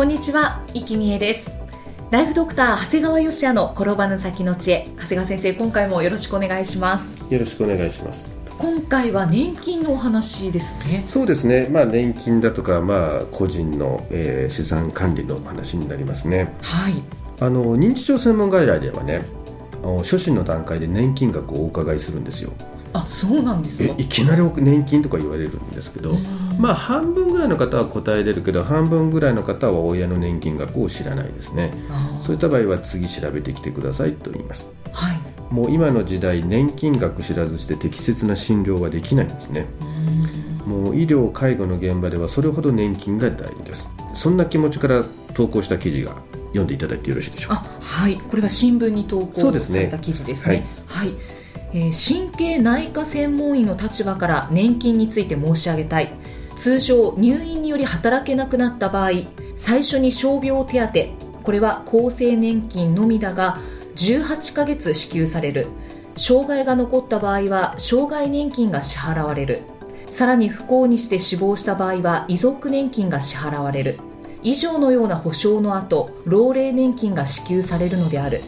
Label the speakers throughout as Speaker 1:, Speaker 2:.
Speaker 1: こんにちは、生きみえです。ライフドクター長谷川芳也の転ばぬ先の知恵。長谷川先生今回もよろしくお願いします。
Speaker 2: よろしくお願いします。
Speaker 1: 今回は年金のお話ですね。
Speaker 2: そうですね。まあ年金だとかまあ個人の、えー、資産管理の話になりますね。
Speaker 1: はい。
Speaker 2: あの認知症専門外来ではね初診の段階で年金額をお伺いするんですよ
Speaker 1: あそうなんですか？
Speaker 2: いきなり年金とか言われるんですけど、まあ半分ぐらいの方は答え出るけど半分ぐらいの方は親の年金額を知らないですね。そういった場合は次調べてきてくださいと言います。
Speaker 1: はい。
Speaker 2: もう今の時代年金額知らずして適切な診療はできないんですね。もう医療介護の現場ではそれほど年金が大事です。そんな気持ちから投稿した記事が読んでいただいてよろしいでしょうか？
Speaker 1: あはい。これは新聞に投稿された記事ですね。はい、えー神経内科専門医の立場から年金について申し上げたい。通常入院により働けなくなった場合最初に傷病手当これは厚生年金のみだが18ヶ月支給される。障害が残った場合は障害年金が支払われる。さらに不幸にして死亡した場合は遺族年金が支払われる。以上のような保障の後老齢年金が支給されるのである。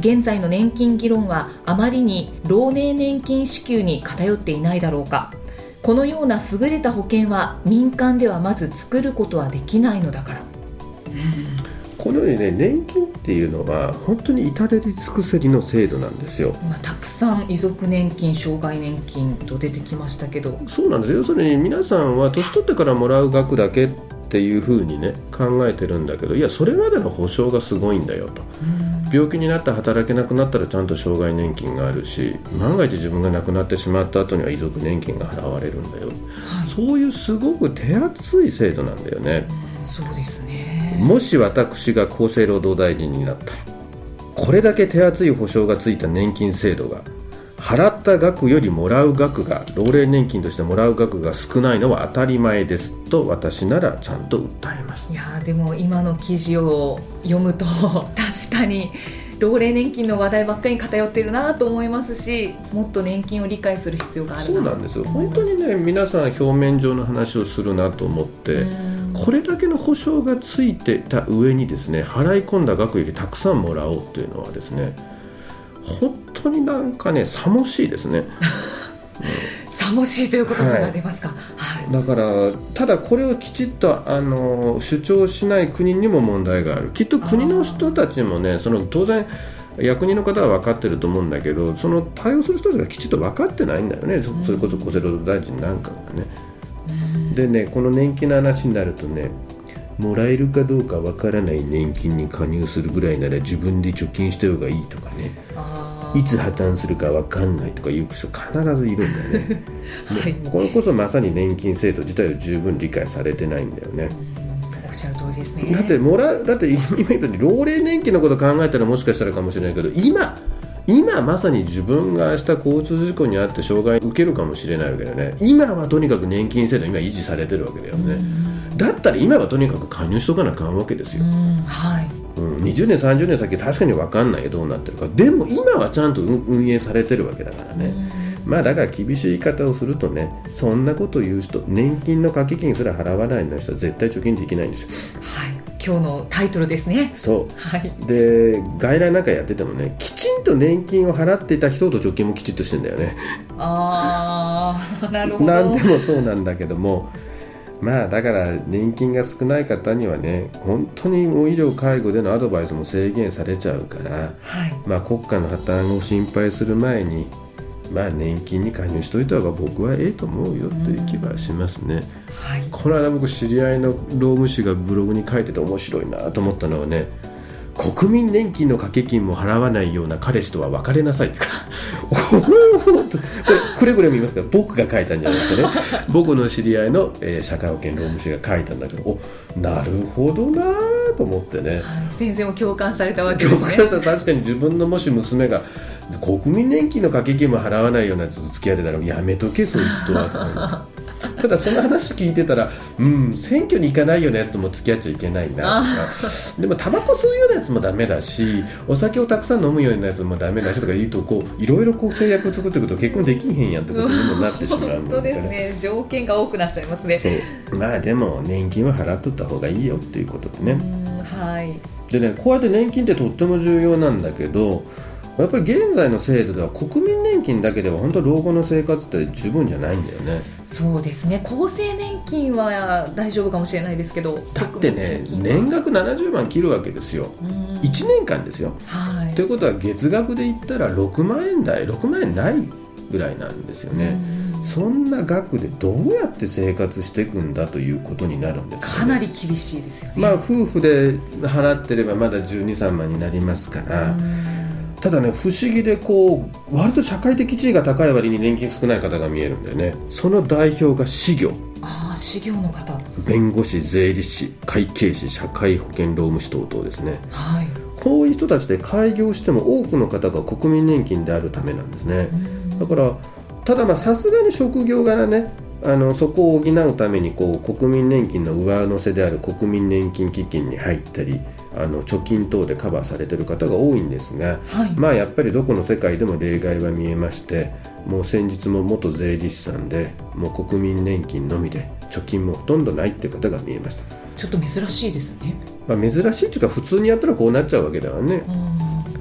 Speaker 1: 現在の年金議論はあまりに老年年金支給に偏っていないだろうか。このような優れた保険は民間ではまず作ることはできないのだから。
Speaker 2: このようにね年金っていうのは本当に至れり尽くせりの制度なんですよ。
Speaker 1: まあ、たくさん遺族年金障害年金と出てきましたけど。
Speaker 2: そうなんです要するに皆さんは年取ってからもらう額だけっていうふうにね考えてるんだけどいやそれまでの保証がすごいんだよと病気になって働けなくなったらちゃんと障害年金があるし万が一自分が亡くなってしまった後には遺族年金が払われるんだよ、そういうすごく手厚い制度なんだよね、
Speaker 1: そうですね。
Speaker 2: もし私が厚生労働大臣になったらこれだけ手厚い保障がついた年金制度が払った額よりもらう額が老齢年金としてもらう額が少ないのは当たり前ですと私ならちゃんと訴えます。
Speaker 1: いやーでも今の記事を読むと 確かに老齢年金の話題ばっかりに偏ってるなと思いますしもっと年金を理解する必要があるな。
Speaker 2: そうなんですよ。本当にね皆さん表面上の話をするなと思ってこれだけの保証がついてた上にですね払い込んだ額よりたくさんもらおうというのはですね本当になんかねさもしいですね。
Speaker 1: さもしいということが出ますか、はい。
Speaker 2: だからただこれをきちっとあの主張しない国にも問題がある。きっと国の人たちもねその当然役人の方は分かってると思うんだけどその対応する人たちがきちっと分かってないんだよね、そそれこそ厚生労働大臣なんかがね。でねこの年金の話になるとねもらえるかどうかわからない年金に加入するぐらいなら自分で貯金した方がいいとかねいつ破綻するかわかんないとかいう人必ずいるんだよね。
Speaker 1: はい。
Speaker 2: これこそまさに年金制度自体を十分理解されてないんだよね。
Speaker 1: おっしゃる通りですね。
Speaker 2: だってもらうだって今言ったように老齢年金のこと考えたらもしかしたらかもしれないけど今今まさに自分が明日交通事故に遭って障害を受けるかもしれないわけだよね。今はとにかく年金制度今維持されてるわけだよね。だったら今はとにかく加入しとかなあかんわけですよ、
Speaker 1: うん。はい
Speaker 2: うん、20年30年先確かに分かんないよどうなってるか。でも今はちゃんと運運営されてるわけだからね、まあだから厳しい言い方をするとねそんなこと言う人年金の掛け金すら払わないの人は絶対貯金できないんですよ。
Speaker 1: はい。今日のタイトルですね。
Speaker 2: そう。
Speaker 1: はい。
Speaker 2: で外来なんかやっててもねきちんと年金を払っていた人と貯金もきちっとしてんだよね。
Speaker 1: ああなるほど。
Speaker 2: 何でもそうなんだけどもまあだから年金が少ない方にはね本当にもう医療介護でのアドバイスも制限されちゃうから
Speaker 1: はい。
Speaker 2: まあ国家の破綻を心配する前にまあ年金に加入しといた方が僕はええと思うよという気はしますね。
Speaker 1: はい。
Speaker 2: この間僕知り合いの労務士がブログに書いてて面白いなと思ったのはね国民年金の掛け金も払わないような彼氏とは別れなさいって これくれぐれも言いますけど僕が書いたんじゃないですかね。僕の知り合いの、えー社会保険労務士が書いたんだけどおなるほどなーと思ってね。
Speaker 1: はい先生も共感されたわけで
Speaker 2: 共
Speaker 1: すね。
Speaker 2: 感した。ら確かに自分のもし娘が国民年金の掛け金も払わないようなやつと付き合ってたらやめとけそいつとはただその話聞いてたらうん選挙に行かないようなやつとも付き合っちゃいけないなとか。でもタバコ吸うようなやつもダメだしお酒をたくさん飲むようなやつもダメだしとか言うとこういろいろこう制約作っていくと結婚できへんやんってことにもなってしまう
Speaker 1: 本当ですね。条件が多くなっちゃいますね。
Speaker 2: まあでも年金は払っとった方がいいよっていうことでね、
Speaker 1: うんはい。
Speaker 2: でねこうやって年金ってとっても重要なんだけどやっぱり現在の制度では国民年金だけでは本当老後の生活って十分じゃないんだよね
Speaker 1: そうですね。厚生年金は大丈夫かもしれないですけど
Speaker 2: だってね
Speaker 1: 年
Speaker 2: 年額70万切るわけですよ。
Speaker 1: 金はうん。
Speaker 2: 1年間ですよ。
Speaker 1: はい。
Speaker 2: ということは月額で言ったら6万円台6万円ないぐらいなんですよね、
Speaker 1: うん
Speaker 2: そんな額でどうやって生活していくんだということになるんですよね。
Speaker 1: かなり厳しいですよね。
Speaker 2: まあ夫婦で払ってればまだ1 2 3万になりますから、
Speaker 1: うん
Speaker 2: ただね不思議でこう割と社会的地位が高い割に年金少ない方が見えるんだよね。その代表が私業。
Speaker 1: ああ修行の方。
Speaker 2: 弁護士税理士会計士社会保険労務士等々ですね。
Speaker 1: はい。
Speaker 2: こういう人たちで開業しても多くの方が国民年金であるためなんですね。だからただまあさすがに職業柄ねあのそこを補うためにこう国民年金の上乗せである国民年金基金に入ったりあの貯金等でカバーされてる方が多いんですが
Speaker 1: はい。
Speaker 2: まあやっぱりどこの世界でも例外は見えましてもう先日も元税理士さんでもう国民年金のみで貯金もほとんどないっていう方が見えました、
Speaker 1: ちょっと珍しいですね。
Speaker 2: まあ、珍しいっていうか普通にやったらこうなっちゃうわけだわね。
Speaker 1: うん。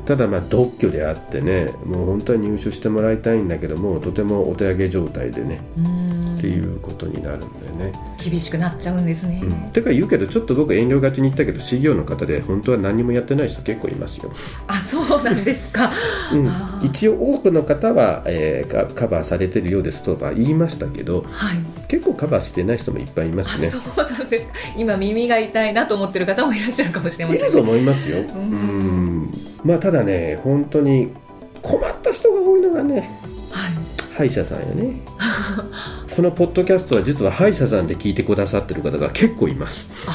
Speaker 2: ただまあ独居であってねもう本当は入手してもらいたいんだけどもとてもお手上げ状態でね
Speaker 1: うん
Speaker 2: っていうことになるんだよね。
Speaker 1: 厳しくなっちゃうんですね、
Speaker 2: うん、てか言うけどちょっと僕遠慮がちに言ったけど事業の方で本当は何もやってない人結構いますよ。
Speaker 1: あそうなんですか、
Speaker 2: うん。一応多くの方は、えーカカバーされてるようですとは言いましたけど
Speaker 1: はい。
Speaker 2: 結構カバーしてない人もいっぱいいま
Speaker 1: あ
Speaker 2: すね。
Speaker 1: そうなんですか。今耳が痛いなと思ってる方もいらっしゃるかもしれません
Speaker 2: いると思いますよ。
Speaker 1: ん。
Speaker 2: うん。まあただね本当に困った人が多いのがね
Speaker 1: はい
Speaker 2: 歯医者さんよね。このポッドキャストは実は歯医者さんで聞いてくださってる方が結構います。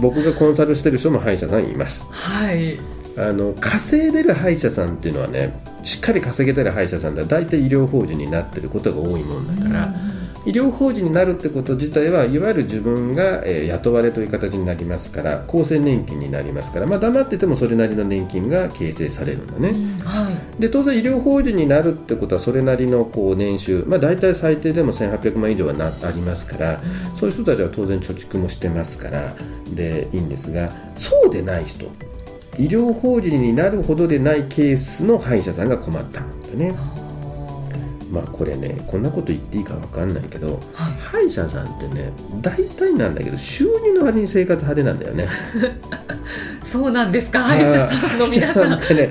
Speaker 2: 僕がコンサルしてる人も歯医者さんいます。
Speaker 1: はい。
Speaker 2: あの稼いでる歯医者さんっていうのはねしっかり稼げてる歯医者さんでは大体医療法人になってることが多いもんだから、医療法人になるってこと自体はいわゆる自分が、えー雇われという形になりますから厚生年金になりますから、まあ、黙っててもそれなりの年金が形成されるんだね、
Speaker 1: うんはい。
Speaker 2: で当然医療法人になるってことはそれなりのこう年収、まあ、大体最低でも1800万以上はなありますからそういう人たちは当然貯蓄もしてますからでいいんですがそうでない人医療法人になるほどでないケースの歯医者さんが困ったんだねまあこれねこんなこと言っていいか分かんないけど
Speaker 1: はい。
Speaker 2: 歯医者さんってね大体なんだけど収入の割に生活派手なんだよね。
Speaker 1: そうなんですか？歯医者さんの皆さん。
Speaker 2: ってね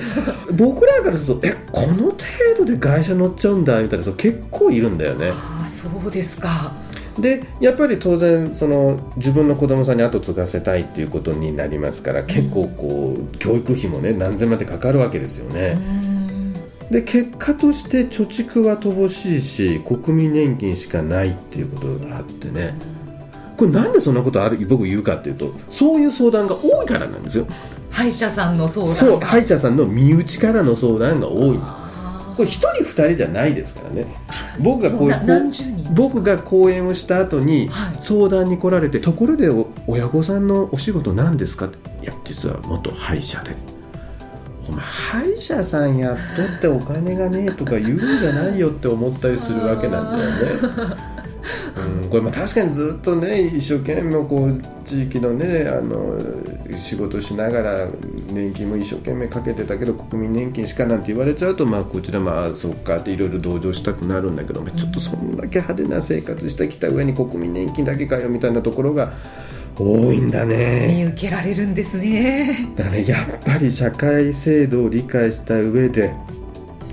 Speaker 2: 僕らからするとえこの程度で会社乗っちゃうんだみたいな人結構いるんだよね。
Speaker 1: ああそうですか。
Speaker 2: でやっぱり当然その自分の子供さんに後継がせたいっていうことになりますから結構こう教育費もね何千万ってかかるわけですよ
Speaker 1: う
Speaker 2: ね、
Speaker 1: ん
Speaker 2: で結果として貯蓄は乏しいし国民年金しかないっていうことがあってね。これなんでそんなことある僕言うかっていうとそういう相談が多いからなんですよ。
Speaker 1: 歯医者さんの相談
Speaker 2: そう
Speaker 1: が
Speaker 2: 歯医者さんの身内からの相談が多いこれ1人2人じゃないですからね。僕がこうこう僕が講演をした後に
Speaker 1: はい。
Speaker 2: 相談に来られて、ところでお親御さんのお仕事何ですか？っていや実は元歯医者でお前歯医者さんやっとってお金がねえとか言うんじゃないよって思ったりするわけなんだよね。うん、これまあ確かにずっとね一生懸命こう地域のねあの仕事しながら年金も一生懸命かけてたけど国民年金しかなんて言われちゃうとまあこちらもああそっかっていろいろ同情したくなるんだけどちょっとそんだけ派手な生活してきた上に国民年金だけかよみたいなところが多いんだね。
Speaker 1: 見受けられるんですね。
Speaker 2: だからね。やっぱり社会制度を理解した上で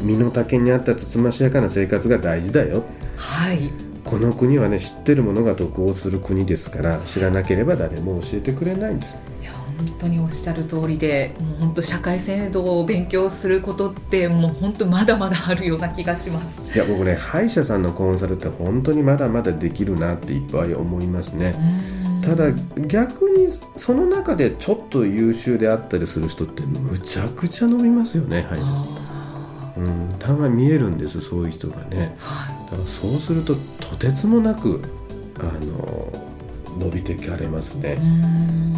Speaker 2: 身の丈に合ったつつましやかな生活が大事だよ。
Speaker 1: はい。
Speaker 2: この国はね知ってるものが得をする国ですから知らなければ誰も教えてくれないんです。
Speaker 1: いや本本当におっしゃる通りでもう本当社会制度を勉強することってもう本当まだまだあるような気がします。
Speaker 2: いや僕ね歯医者さんのコンサルって本当にまだまだできるなっていっぱい思いますねただ逆にその中でちょっと優秀であったりする人ってむちゃくちゃ伸びますよね歯医者さん。うん。たまに見えるんですそういう人がね、はい、だからそうするととてつもなくあの伸びていかれますね。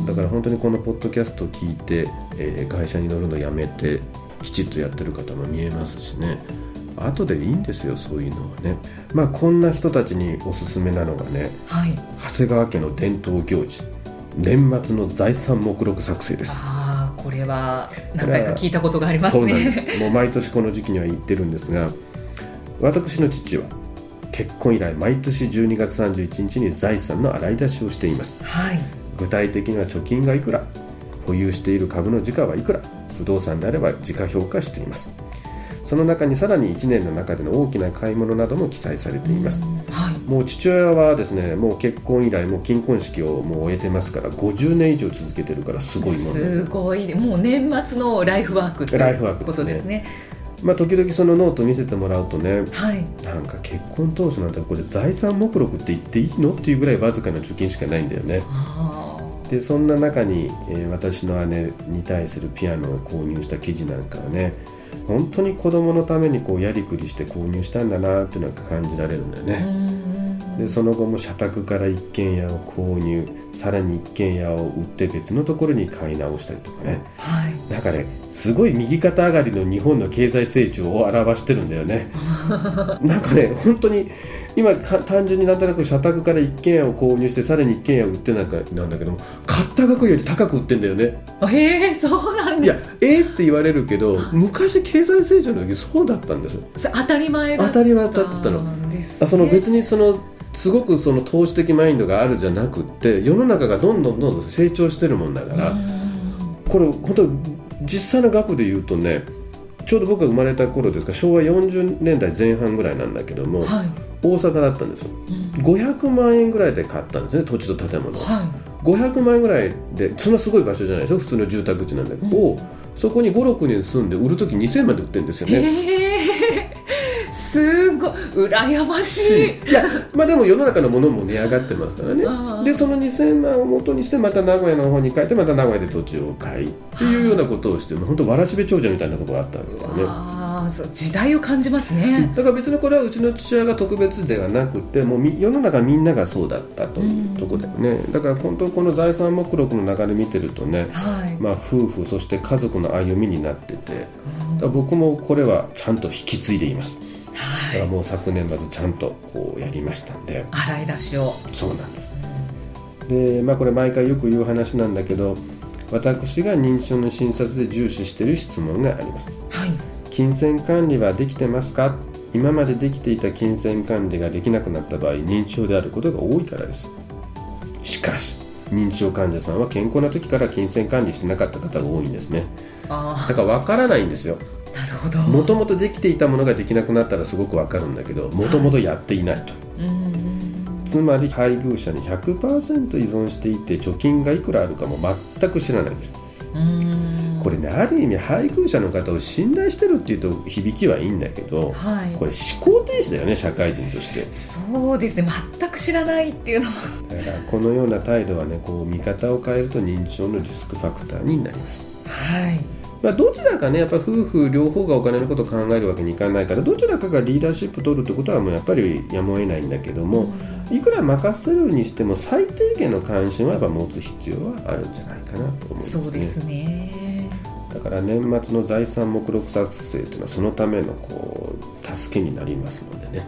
Speaker 2: だから本当にこのポッドキャストを聞いて、えー、会社に乗るのやめてきちっとやってる方も見えますしね後でいいんですよそういうのはね。まあこんな人たちにおすすめなのがね、はい、長谷川家の伝統行事年末の財産目録作成です。
Speaker 1: ああこれは何回か聞いたことがありますね。そうなんです。
Speaker 2: もう毎年この時期には言ってるんですが私の父は結婚以来毎年12月31日に財産の洗い出しをしています、はい、具体的には貯金がいくら保有している株の時価はいくら不動産であれば時価評価していますその中にさらに1年の中での大きな買い物なども記載されています、はい、もう父親はですねもう結婚以来もう金婚式をもう終えてますから50年以上続けてるからすごいも
Speaker 1: のすごい。もう年末のライフワークっていうことですね。
Speaker 2: まあ、時々そのノート見せてもらうとね、はい、なんか結婚当初なんてこれ財産目録って言っていいのっていうぐらいわずかな貯金しかないんだよね。でそんな中に、えー、私の姉に対するピアノを購入した記事なんかはね本当に子供のためにこうやりくりして購入したんだなっていうのが感じられるんだよね。でその後も社宅から一軒家を購入さらに一軒家を売って別のところに買い直したりとかね、はい、なんかねすごい右肩上がりの日本の経済成長を表してるんだよね。なんかね本当に今単純になんとなく社宅から一軒家を購入してさらに一軒家を売ってなんかなんだけども買った額より高く売ってんだよね。
Speaker 1: へえそうなん
Speaker 2: です。いやえー、って言われるけど昔経済成長の時そうだったんですよ
Speaker 1: 当たり前
Speaker 2: だった当たり前だったの、ね、あその別にそのすごくその投資的マインドがあるじゃなくって世の中がどんどんどんどん成長してるもんだからこれ本当実際の額で言うとねちょうど僕が生まれた頃ですか昭和40年代前半ぐらいなんだけども、はい、大阪だったんですよ、うん、500万円ぐらいで買ったんですね土地と建物、はい、500万円ぐらいでそんなすごい場所じゃないでしょ普通の住宅地なんだけど、うん、そこに56年住んで売る時2000円まで売ってるんですよね。
Speaker 1: すごい。羨まし
Speaker 2: い。いやまあでも世の中のものも値上がってますからね。でその2000万をもとにしてまた名古屋の方に帰ってまた名古屋で土地を買いっていうようなことをして本当わらしべ長者みたいなことがあったわけですよね。あ
Speaker 1: 時代を感じますね。
Speaker 2: だから別にこれはうちの父親が特別ではなくてもう世の中みんながそうだったというところだよね、だから本当この財産目録の流れ見てるとね、はい、まあ夫婦そして家族の歩みになってて僕もこれはちゃんと引き継いでいますはい、だからもう昨年末ちゃんとこうやりましたんで。
Speaker 1: 洗い出しを。
Speaker 2: そうなんです、でまあこれ毎回よく言う話なんだけど私が認知症の診察で重視している質問があります、はい、金銭管理はできてますか？今までできていた金銭管理ができなくなった場合認知症であることが多いからです。しかし認知症患者さんは健康な時から金銭管理してなかった方が多いんですね。だから分からないんですよもともとできていたものができなくなったらすごくわかるんだけどもともとやっていないと、はい、つまり配偶者に100%依存していて貯金がいくらあるかも全く知らないんです。これねある意味配偶者の方を信頼してるっていうと響きはいいんだけど、はい、これ思考停止だよね社会人として。
Speaker 1: そうですね。全く知らないっていうのは
Speaker 2: だからこのような態度はねこう見方を変えると認知症のリスクファクターになります。はいまあ、どちらかねやっぱ夫婦両方がお金のことを考えるわけにいかないからどちらかがリーダーシップ取るってことはもうやっぱりやむを得ないんだけども、いくら任せるにしても最低限の関心はやっぱ持つ必要はあるんじゃないかなと思います
Speaker 1: ね。そうですね
Speaker 2: だから年末の財産目録作成というのはそのためのこう助けになりますのでね、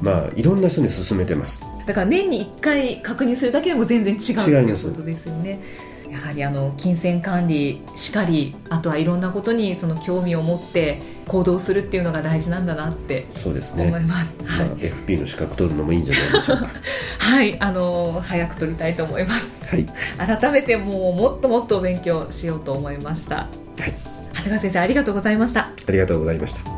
Speaker 2: まあいろんな人に勧めてます
Speaker 1: だから年に1回確認するだけでも全然違うということですよね。やはりあの金銭管理しかりあとはいろんなことにその興味を持って行動するっていうのが大事なんだなってそうですね思います。
Speaker 2: まあ、FP の資格取るのもいいんじゃないでしょうか。
Speaker 1: はい、あの早く取りたいと思います。はい。改めてもうもっともっと勉強しようと思いました。はい。長谷川先生ありがとうございました。
Speaker 2: ありがとうございました。